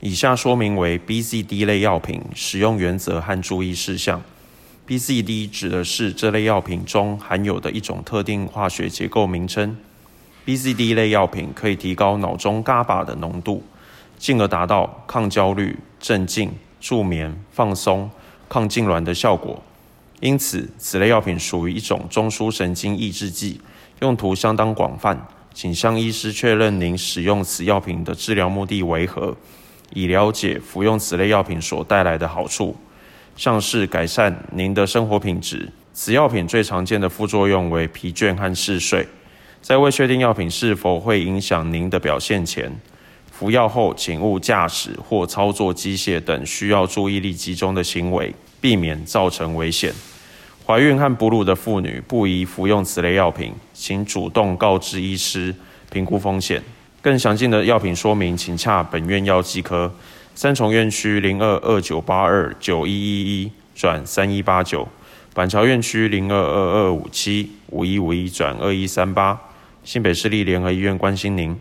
以下说明为 BCD 类药品使用原则和注意事项。BCD 指的是这类药品中含有的一种特定化学结构名称。BCD 类药品可以提高脑中 GABA 的浓度，进而达到抗焦虑、镇静、助眠、放松、抗痉挛的效果。因此，此类药品属于一种中枢神经抑制剂，用途相当广泛。请向医师确认您使用此药品的治疗目的为何，以了解服用此类药品所带来的好处。像是改善您的生活品质，此药品最常见的副作用为疲倦和嗜睡。在未确定药品是否会影响您的表现前，服药后请勿驾驶或操作机械等需要注意力集中的行为，避免造成危险。怀孕和哺乳的妇女不宜服用此类药品，请主动告知医师，评估风险。更详尽的药品说明，请洽本院药剂科。三重院区零二二九八二九一一一转三一八九，板桥院区零二二二五七五一五一转二一三八，新北市立联合医院关心您。